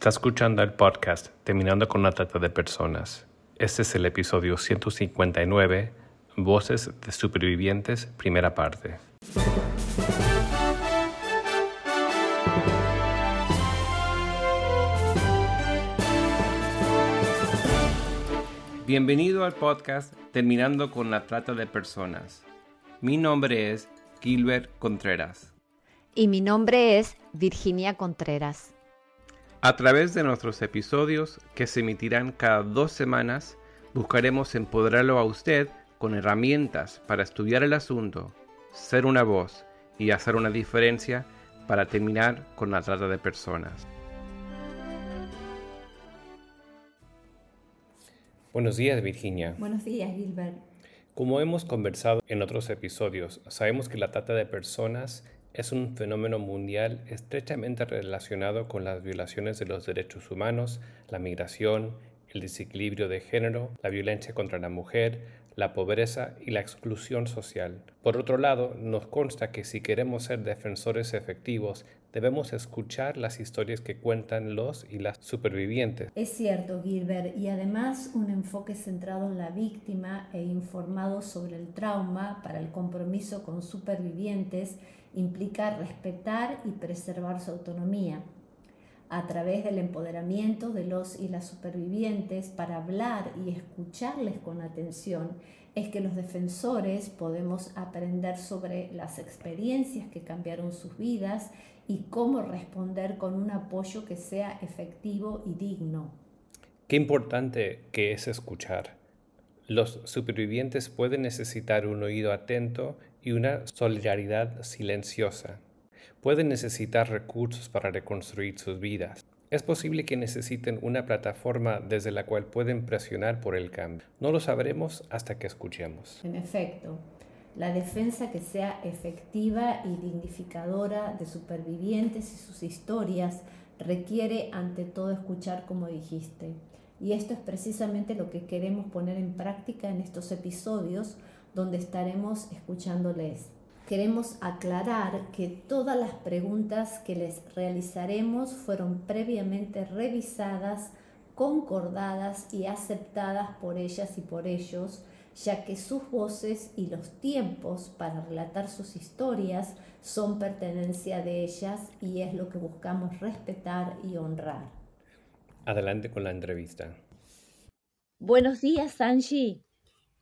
Está escuchando el podcast Terminando con la Trata de Personas. Este es el episodio 159, Voces de Supervivientes, primera parte. Bienvenido al podcast Terminando con la Trata de Personas. Mi nombre es Gilbert Contreras. Y mi nombre es Virginia Contreras. A través de nuestros episodios, que se emitirán cada dos semanas, buscaremos empoderarlo a usted con herramientas para estudiar el asunto, ser una voz y hacer una diferencia para terminar con la trata de personas. Buenos días, Virginia. Buenos días, Gilbert. Como hemos conversado en otros episodios, sabemos que la trata de personas es un fenómeno mundial estrechamente relacionado con las violaciones de los derechos humanos, la migración, el desequilibrio de género, la violencia contra la mujer, la pobreza y la exclusión social. Por otro lado, nos consta que si queremos ser defensores efectivos, debemos escuchar las historias que cuentan los y las supervivientes. Es cierto, Gilbert, y además un enfoque centrado en la víctima e informado sobre el trauma para el compromiso con supervivientes implica respetar y preservar su autonomía a través del empoderamiento de los y las supervivientes para hablar y escucharles con atención, es que los defensores podemos aprender sobre las experiencias que cambiaron sus vidas y cómo responder con un apoyo que sea efectivo y digno. Qué importante que es escuchar. Los supervivientes pueden necesitar un oído atento y una solidaridad silenciosa pueden necesitar recursos para reconstruir sus vidas. Es posible que necesiten una plataforma desde la cual pueden presionar por el cambio. No lo sabremos hasta que escuchemos. En efecto, la defensa que sea efectiva y dignificadora de supervivientes y sus historias requiere ante todo escuchar como dijiste. Y esto es precisamente lo que queremos poner en práctica en estos episodios donde estaremos escuchándoles queremos aclarar que todas las preguntas que les realizaremos fueron previamente revisadas, concordadas y aceptadas por ellas y por ellos, ya que sus voces y los tiempos para relatar sus historias son pertenencia de ellas y es lo que buscamos respetar y honrar. Adelante con la entrevista. Buenos días, Angie.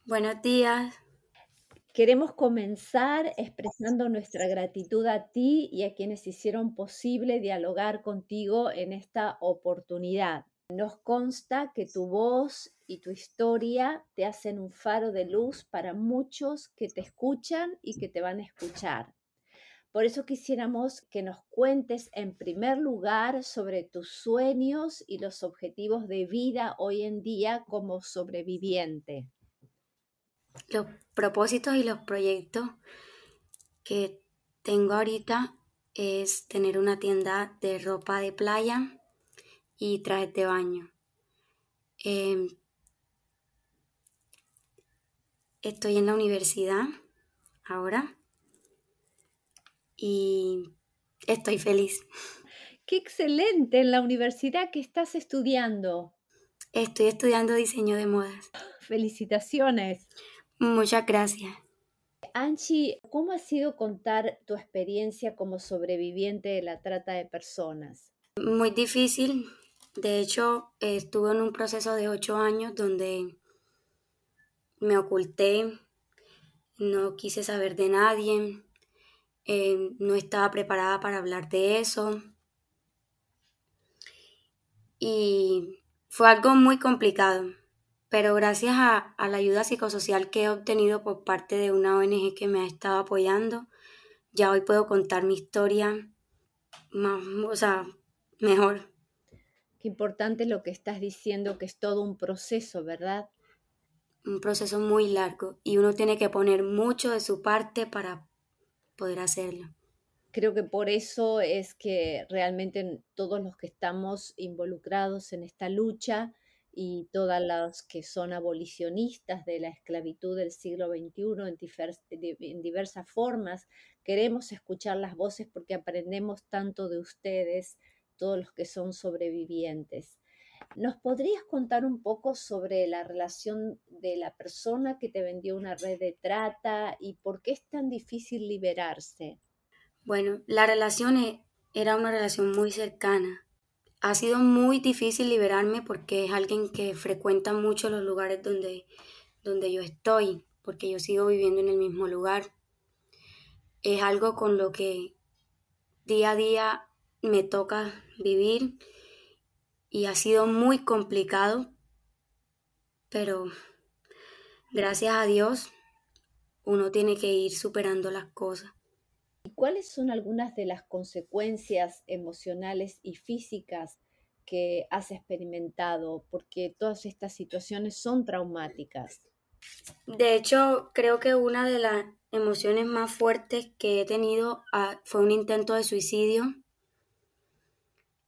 Buenos días. Queremos comenzar expresando nuestra gratitud a ti y a quienes hicieron posible dialogar contigo en esta oportunidad. Nos consta que tu voz y tu historia te hacen un faro de luz para muchos que te escuchan y que te van a escuchar. Por eso quisiéramos que nos cuentes en primer lugar sobre tus sueños y los objetivos de vida hoy en día como sobreviviente los propósitos y los proyectos que tengo ahorita es tener una tienda de ropa de playa y trajes de baño. Em, estoy en la universidad ahora y estoy feliz. Qué excelente en la universidad que estás estudiando. Estoy estudiando diseño de modas. Felicitaciones. Muchas gracias. Anchi, ¿cómo ha sido contar tu experiencia como sobreviviente de la trata de personas? Muy difícil. De hecho, estuve en un proceso de ocho años donde me oculté, no quise saber de nadie, eh, no estaba preparada para hablar de eso. Y fue algo muy complicado pero gracias a, la ayuda psicosocial que he obtenido por parte de una ONG que me ha estado apoyando, ya hoy puedo contar mi historia más, o sea, mejor. Qué importante lo que estás diciendo, que es todo un proceso, ¿verdad? Un proceso muy largo y uno tiene que poner mucho de su parte para poder hacerlo. Creo que por eso es que realmente todos los que estamos involucrados en esta lucha, y todas las que son abolicionistas de la esclavitud del siglo XXI en, diversas formas. Queremos escuchar las voces porque aprendemos tanto de ustedes todos los que son sobrevivientes. ¿Nos podrías contar un poco sobre la relación de la persona que te vendió una red de trata y por qué es tan difícil liberarse? Bueno, la relación e, era una relación muy cercana. Ha sido muy difícil liberarme porque es alguien que frecuenta mucho los lugares donde, donde yo estoy, porque yo sigo viviendo en el mismo lugar. Es algo con lo que día a día me toca vivir y ha sido muy complicado, pero gracias a Dios uno tiene que ir superando las cosas. ¿Y cuáles son algunas de las consecuencias emocionales y físicas que has experimentado? Porque todas estas situaciones son traumáticas. De hecho, creo que una de las emociones más fuertes que he tenido ah, fue un intento de suicidio.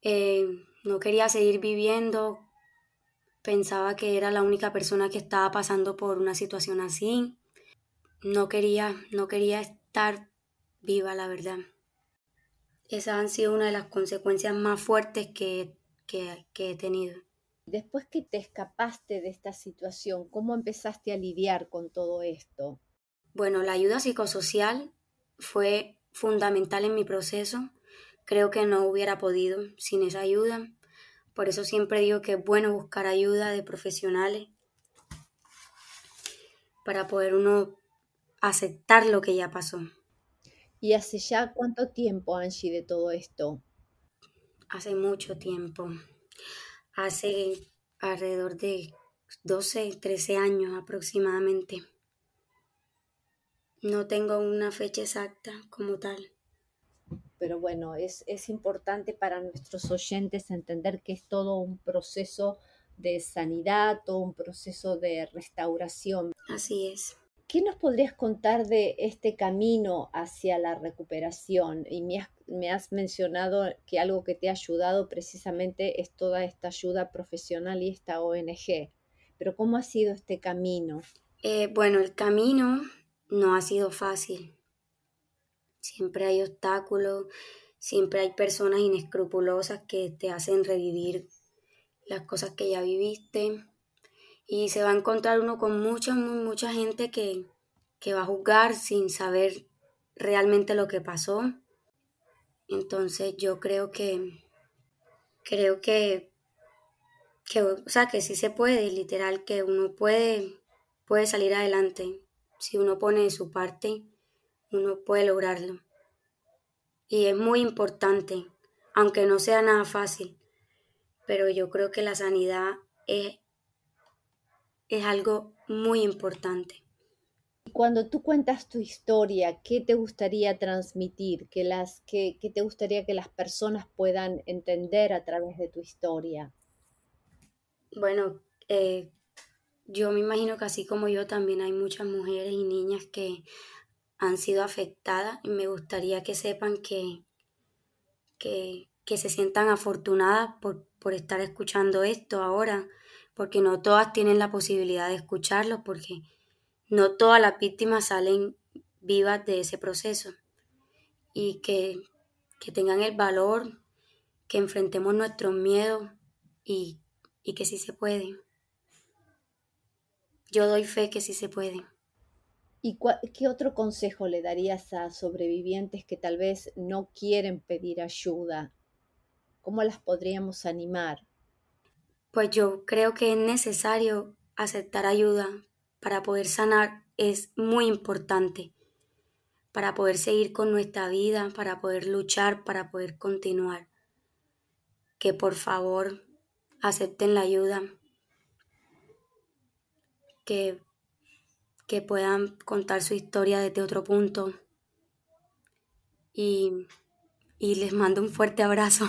Eh, no quería seguir viviendo, pensaba que era la única persona que estaba pasando por una situación así. No quería, no quería estar viva, la verdad. Esas han sido una de las consecuencias más fuertes que, que, que he tenido. Después que te escapaste de esta situación, ¿cómo empezaste a lidiar con todo esto? Bueno, la ayuda psicosocial fue fundamental en mi proceso. Creo que no hubiera podido sin esa ayuda. Por eso siempre digo que es bueno buscar ayuda de profesionales para poder uno aceptar lo que ya pasó. ¿Y hace ya cuánto tiempo, Angie, de todo esto? Hace mucho tiempo. Hace alrededor de 12, 13 años aproximadamente. No tengo una fecha exacta como tal pero bueno, es, importante para nuestros oyentes entender que es todo un proceso de sanidad, todo un proceso de restauración. Así es. ¿Qué nos podrías contar de este camino hacia la recuperación? Y me has, me has, mencionado que algo que te ha ayudado precisamente es toda esta ayuda profesional y esta ONG. Pero ¿cómo ha sido este camino? Eh, bueno, el camino no ha sido fácil. Siempre hay obstáculos, siempre hay personas inescrupulosas que te hacen revivir las cosas que ya viviste. Y se va a encontrar uno con mucha, mucha gente que, que va a juzgar sin saber realmente lo que pasó. Entonces yo creo que, creo que, que, o sea, que sí se puede, literal, que uno puede, puede salir adelante si uno pone de su parte uno puede lograrlo. Y es muy importante, aunque no sea nada fácil, pero yo creo que la sanidad es, es algo muy importante. Cuando tú cuentas tu historia, ¿qué te gustaría transmitir? ¿Qué, las, qué, qué te gustaría que las personas puedan entender a través de tu historia? Bueno, eh, yo me imagino que así como yo también hay muchas mujeres y niñas que han sido afectadas y me gustaría que sepan que, que, se sientan afortunadas por, por estar escuchando esto ahora, porque no todas tienen la posibilidad de escucharlo, porque no todas las víctimas salen vivas de ese proceso y que, que tengan el valor, que enfrentemos nuestros miedos y, y que sí se puede. Yo doy fe que sí se puede. ¿Y qué otro consejo le darías a sobrevivientes que tal vez no quieren pedir ayuda? ¿Cómo las podríamos animar? Pues yo creo que es necesario aceptar ayuda para poder sanar. Es muy importante para poder seguir con nuestra vida, para poder luchar, para poder continuar. Que por favor acepten la ayuda. Que que puedan contar su historia desde otro punto. Y, y les mando un fuerte abrazo.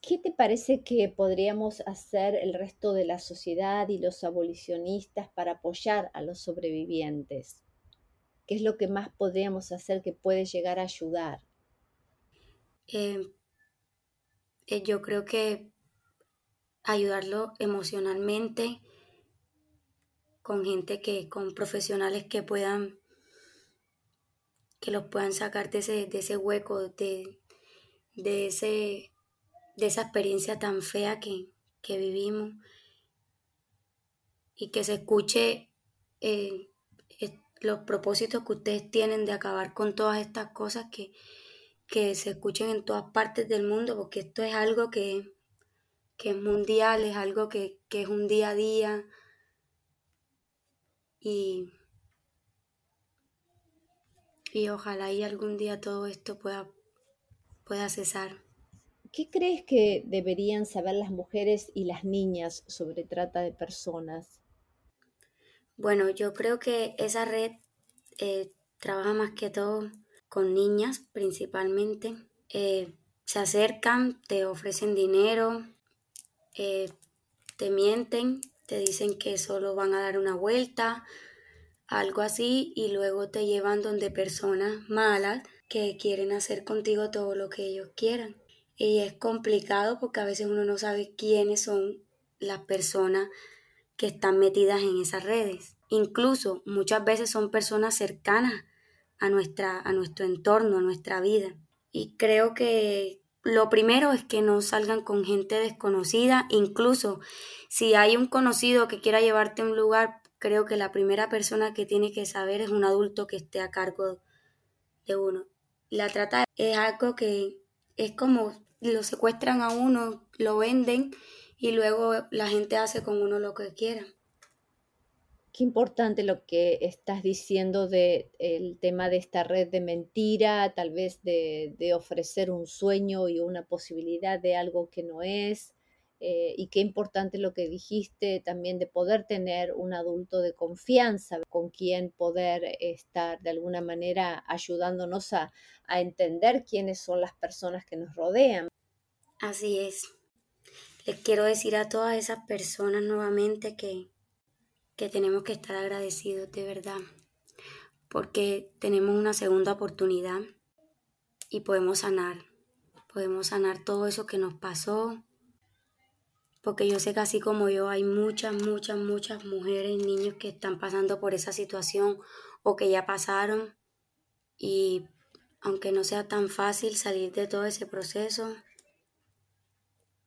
¿Qué te parece que podríamos hacer el resto de la sociedad y los abolicionistas para apoyar a los sobrevivientes? ¿Qué es lo que más podríamos hacer que puede llegar a ayudar? Eh, eh, yo creo que ayudarlo emocionalmente, con gente que, con profesionales que puedan, que los puedan sacar de ese, de ese hueco, de, de, ese, de esa experiencia tan fea que, que vivimos y que se escuche eh, los propósitos que ustedes tienen de acabar con todas estas cosas que, que se escuchen en todas partes del mundo, porque esto es algo que, que es mundial, es algo que, que, es un día a día. Y, y ojalá y algún día todo esto pueda, pueda cesar. ¿Qué crees que deberían saber las mujeres y las niñas sobre trata de personas? Bueno, yo creo que esa red eh, trabaja más que todo con niñas principalmente. Eh, se acercan, te ofrecen dinero, eh, te mienten, te dicen que solo van a dar una vuelta, algo así, y luego te llevan donde personas malas que quieren hacer contigo todo lo que ellos quieran. Y es complicado porque a veces uno no sabe quiénes son las personas que están metidas en esas redes. Incluso muchas veces son personas cercanas a, nuestra, a nuestro entorno, a nuestra vida. Y creo que lo primero es que no salgan con gente desconocida. Incluso si hay un conocido que quiera llevarte a un lugar, creo que la primera persona que tiene que saber es un adulto que esté a cargo de uno. La trata es algo que es como lo secuestran a uno, lo venden y luego la gente hace con uno lo que quiera. Qué importante lo que estás diciendo del el tema de esta red de mentira, tal vez de, de, ofrecer un sueño y una posibilidad de algo que no es. Eh, y qué importante lo que dijiste también de poder tener un adulto de confianza con quien poder estar de alguna manera ayudándonos a, a entender quiénes son las personas que nos rodean. Así es. Les quiero decir a todas esas personas nuevamente que, que tenemos que estar agradecidos de verdad, porque tenemos una segunda oportunidad y podemos sanar, podemos sanar todo eso que nos pasó, porque yo sé que así como yo hay muchas, muchas, muchas mujeres y niños que están pasando por esa situación o que ya pasaron y aunque no sea tan fácil salir de todo ese proceso,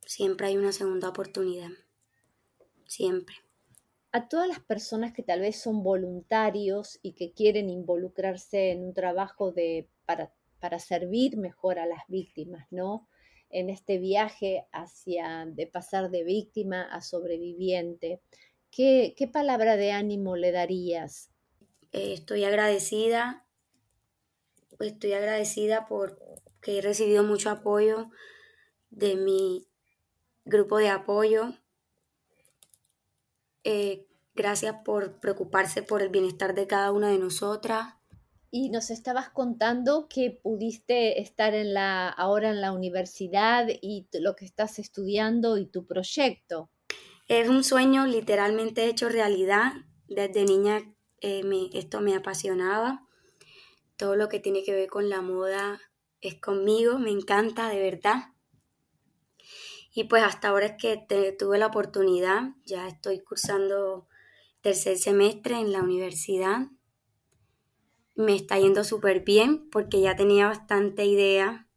Siempre hay una segunda oportunidad. Siempre. A todas las personas que tal vez son voluntarios y que quieren involucrarse en un trabajo de, para, para servir mejor a las víctimas, ¿no? En este viaje hacia de pasar de víctima a sobreviviente. ¿Qué, qué palabra de ánimo le darías? Eh, estoy agradecida, estoy agradecida porque he recibido mucho apoyo de mi grupo de apoyo. Eh, gracias por preocuparse por el bienestar de cada una de nosotras. Y nos estabas contando que pudiste estar en la, ahora en la universidad y lo que estás estudiando y tu proyecto. Es un sueño literalmente hecho realidad. Desde niña eh, me, esto me apasionaba. Todo lo que tiene que ver con la moda es conmigo, me encanta de verdad. Y pues hasta ahora es que tuve la oportunidad, ya estoy cursando tercer semestre en la universidad. Me está yendo súper bien porque ya tenía bastante idea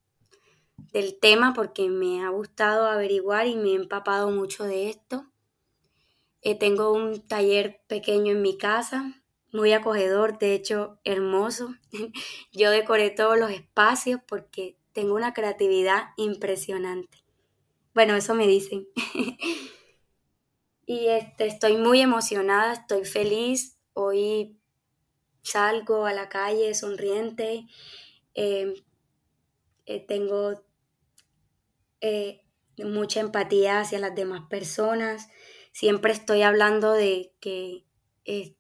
del tema porque me ha gustado averiguar y me he empapado mucho de esto. Eh, tengo un taller pequeño en mi casa, muy acogedor, de hecho hermoso. Yo decoré todos los espacios porque tengo una creatividad impresionante. Bueno, eso me dicen. y este, estoy muy emocionada, estoy feliz. Hoy salgo a la calle sonriente. Em, eh, tengo eh, mucha empatía hacia las demás personas. Siempre estoy hablando de que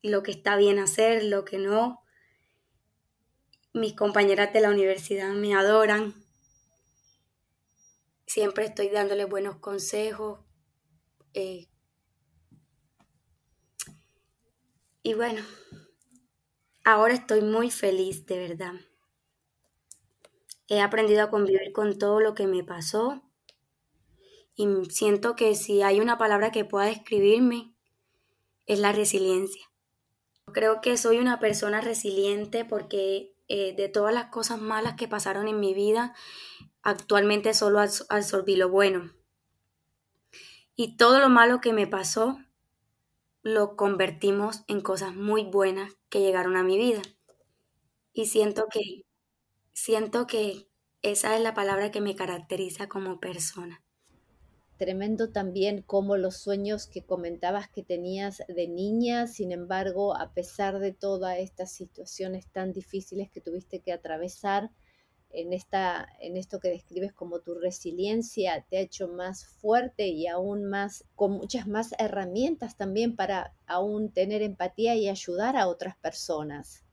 lo que está bien hacer, lo que no. Mis compañeras de la universidad me adoran. Siempre estoy dándole buenos consejos. Eh, y bueno, ahora estoy muy feliz, de verdad. He aprendido a convivir con todo lo que me pasó y siento que si hay una palabra que pueda describirme es la resiliencia. Creo que soy una persona resiliente porque eh, de todas las cosas malas que pasaron en mi vida, actualmente solo absorbí lo bueno. Y todo lo malo que me pasó lo convertimos en cosas muy buenas que llegaron a mi vida. Y siento que siento que esa es la palabra que me caracteriza como persona. Tremendo también como los sueños que comentabas que tenías de niña, sin embargo, a pesar de todas estas situaciones tan difíciles que tuviste que atravesar, en, esta, en esto que describes como tu resiliencia te ha hecho más fuerte y aún más, con muchas más herramientas también para aún tener empatía y ayudar a otras personas.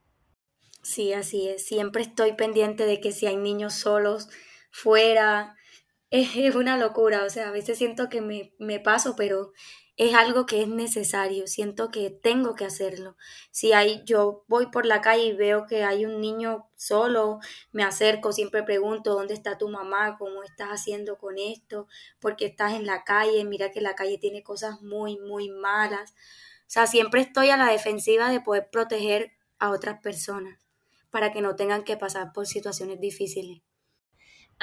Sí, así es. Siempre estoy pendiente de que si hay niños solos fuera, es, una locura. O sea, a veces siento que me, me paso, pero es algo que es necesario, siento que tengo que hacerlo. Si hay, yo voy por la calle y veo que hay un niño solo, me acerco, siempre pregunto dónde está tu mamá, cómo estás haciendo con esto, porque estás en la calle, mira que la calle tiene cosas muy, muy malas. O sea, siempre estoy a la defensiva de poder proteger a otras personas para que no tengan que pasar por situaciones difíciles.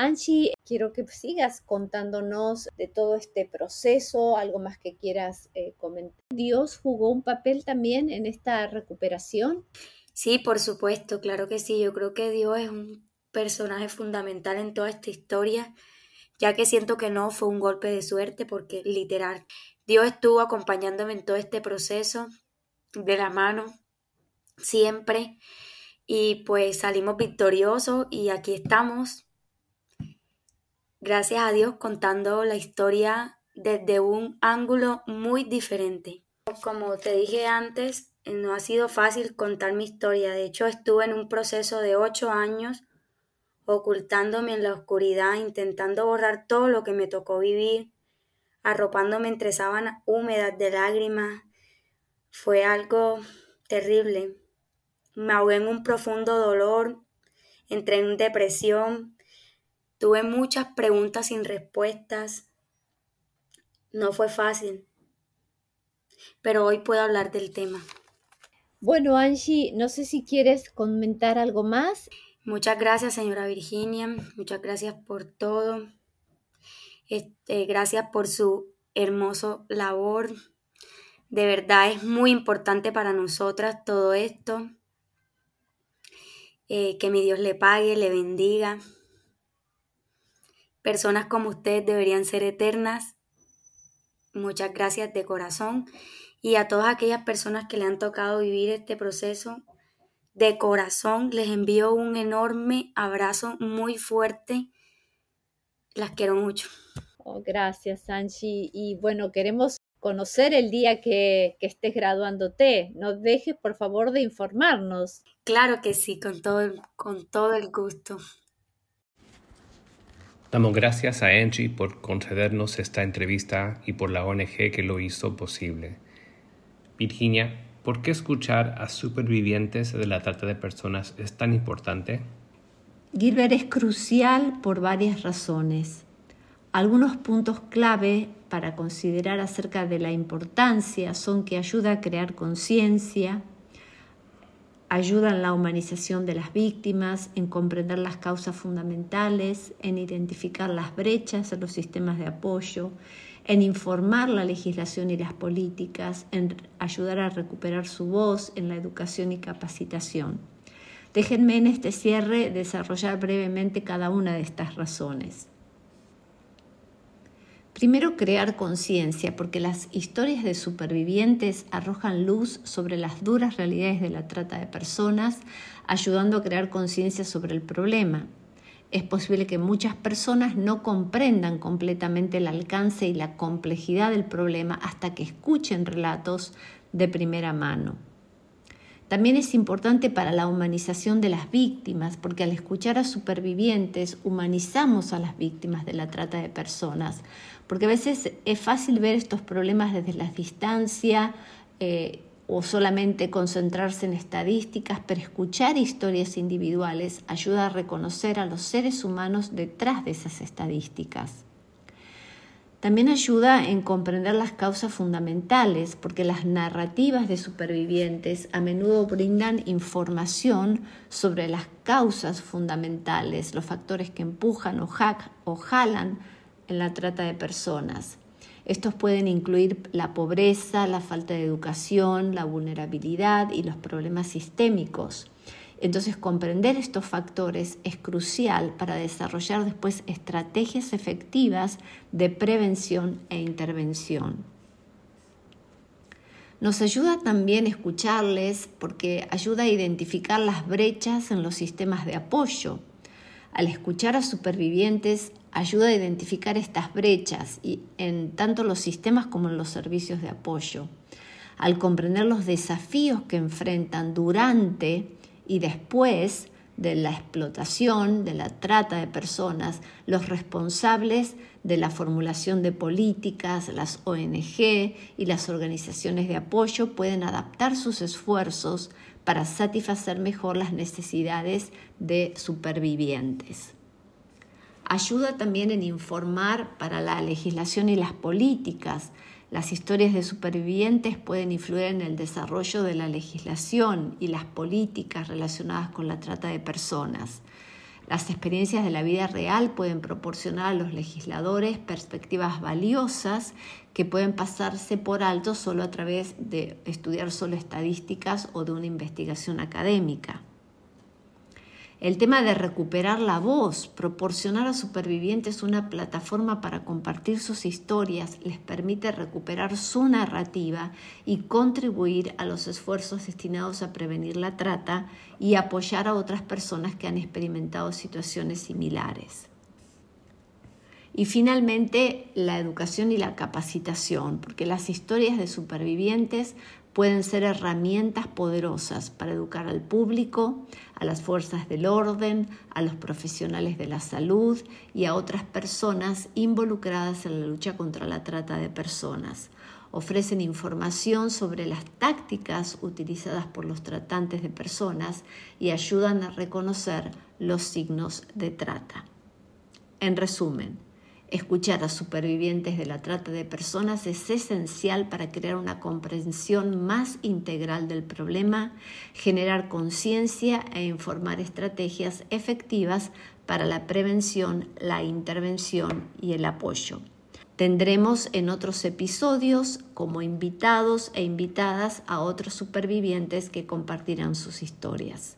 Angie, quiero que sigas contándonos de todo este proceso, algo más que quieras eh, comentar. ¿Dios jugó un papel también en esta recuperación? Sí, por supuesto, claro que sí. Yo creo que Dios es un personaje fundamental en toda esta historia, ya que siento que no fue un golpe de suerte, porque literal, Dios estuvo acompañándome en todo este proceso de la mano, siempre, y pues salimos victoriosos y aquí estamos gracias a Dios, contando la historia desde un ángulo muy diferente. Como te dije antes, no ha sido fácil contar mi historia. De hecho, estuve en un proceso de ocho años ocultándome en la oscuridad, intentando borrar todo lo que me tocó vivir, arropándome entre sábanas húmedas de lágrimas. Fue algo terrible. Me ahogué en un profundo dolor, entré en depresión, Tuve muchas preguntas sin respuestas. No fue fácil, pero hoy puedo hablar del tema. Bueno, Angie, no sé si quieres comentar algo más. Muchas gracias, señora Virginia. Muchas gracias por todo. Este, gracias por su hermoso labor. De verdad es muy importante para nosotras todo esto. Eh, que mi Dios le pague, le bendiga. Personas como ustedes deberían ser eternas. Muchas gracias de corazón. Y a todas aquellas personas que le han tocado vivir este proceso, de corazón les envío un enorme abrazo muy fuerte. Las quiero mucho. Oh, gracias, Angie. Y bueno, queremos conocer el día que, que, estés graduándote. No dejes, por favor, de informarnos. Claro que sí, con todo, con todo el gusto. Damos gracias a Angie por concedernos esta entrevista y por la ONG que lo hizo posible. Virginia, ¿por qué escuchar a supervivientes de la trata de personas es tan importante? Gilbert es crucial por varias razones. Algunos puntos clave para considerar acerca de la importancia son que ayuda a crear conciencia, ayuda la humanización de las víctimas, en comprender las causas fundamentales, en identificar las brechas en los sistemas de apoyo, en informar la legislación y las políticas, en ayudar a recuperar su voz en la educación y capacitación. Déjenme en este cierre desarrollar brevemente cada una de estas razones. Primero, crear conciencia, porque las historias de supervivientes arrojan luz sobre las duras realidades de la trata de personas, ayudando a crear conciencia sobre el problema. Es posible que muchas personas no comprendan completamente el alcance y la complejidad del problema hasta que escuchen relatos de primera mano. También es importante para la humanización de las víctimas, porque al escuchar a supervivientes humanizamos a las víctimas de la trata de personas, porque a veces es fácil ver estos problemas desde la distancia eh, o solamente concentrarse en estadísticas, pero escuchar historias individuales ayuda a reconocer a los seres humanos detrás de esas estadísticas. También ayuda en comprender las causas fundamentales, porque las narrativas de supervivientes a menudo brindan información sobre las causas fundamentales, los factores que empujan o, o jalan en la trata de personas. Estos pueden incluir la pobreza, la falta de educación, la vulnerabilidad y los problemas sistémicos. Entonces, comprender estos factores es crucial para desarrollar después estrategias efectivas de prevención e intervención. Nos ayuda también escucharles porque ayuda a identificar las brechas en los sistemas de apoyo. Al escuchar a supervivientes ayuda a identificar estas brechas y en tanto los sistemas como en los servicios de apoyo. Al comprender los desafíos que enfrentan durante y después de la explotación, de la trata de personas, los responsables de la formulación de políticas, las ONG y las organizaciones de apoyo pueden adaptar sus esfuerzos para satisfacer mejor las necesidades de supervivientes. Ayuda también en informar para la legislación y las políticas, las historias de supervivientes pueden influir en el desarrollo de la legislación y las políticas relacionadas con la trata de personas. Las experiencias de la vida real pueden proporcionar a los legisladores perspectivas valiosas que pueden pasarse por alto solo a través de estudiar solo estadísticas o de una investigación académica. El tema de recuperar la voz, proporcionar a supervivientes una plataforma para compartir sus historias, les permite recuperar su narrativa y contribuir a los esfuerzos destinados a prevenir la trata y apoyar a otras personas que han experimentado situaciones similares. Y finalmente, la educación y la capacitación, porque las historias de supervivientes pueden ser herramientas poderosas para educar al público, a las fuerzas del orden, a los profesionales de la salud y a otras personas involucradas en la lucha contra la trata de personas. Ofrecen información sobre las tácticas utilizadas por los tratantes de personas y ayudan a reconocer los signos de trata. En resumen, Escuchar a supervivientes de la trata de personas es esencial para crear una comprensión más integral del problema, generar conciencia e informar estrategias efectivas para la prevención, la intervención y el apoyo. Tendremos en otros episodios como invitados e invitadas a otros supervivientes que compartirán sus historias.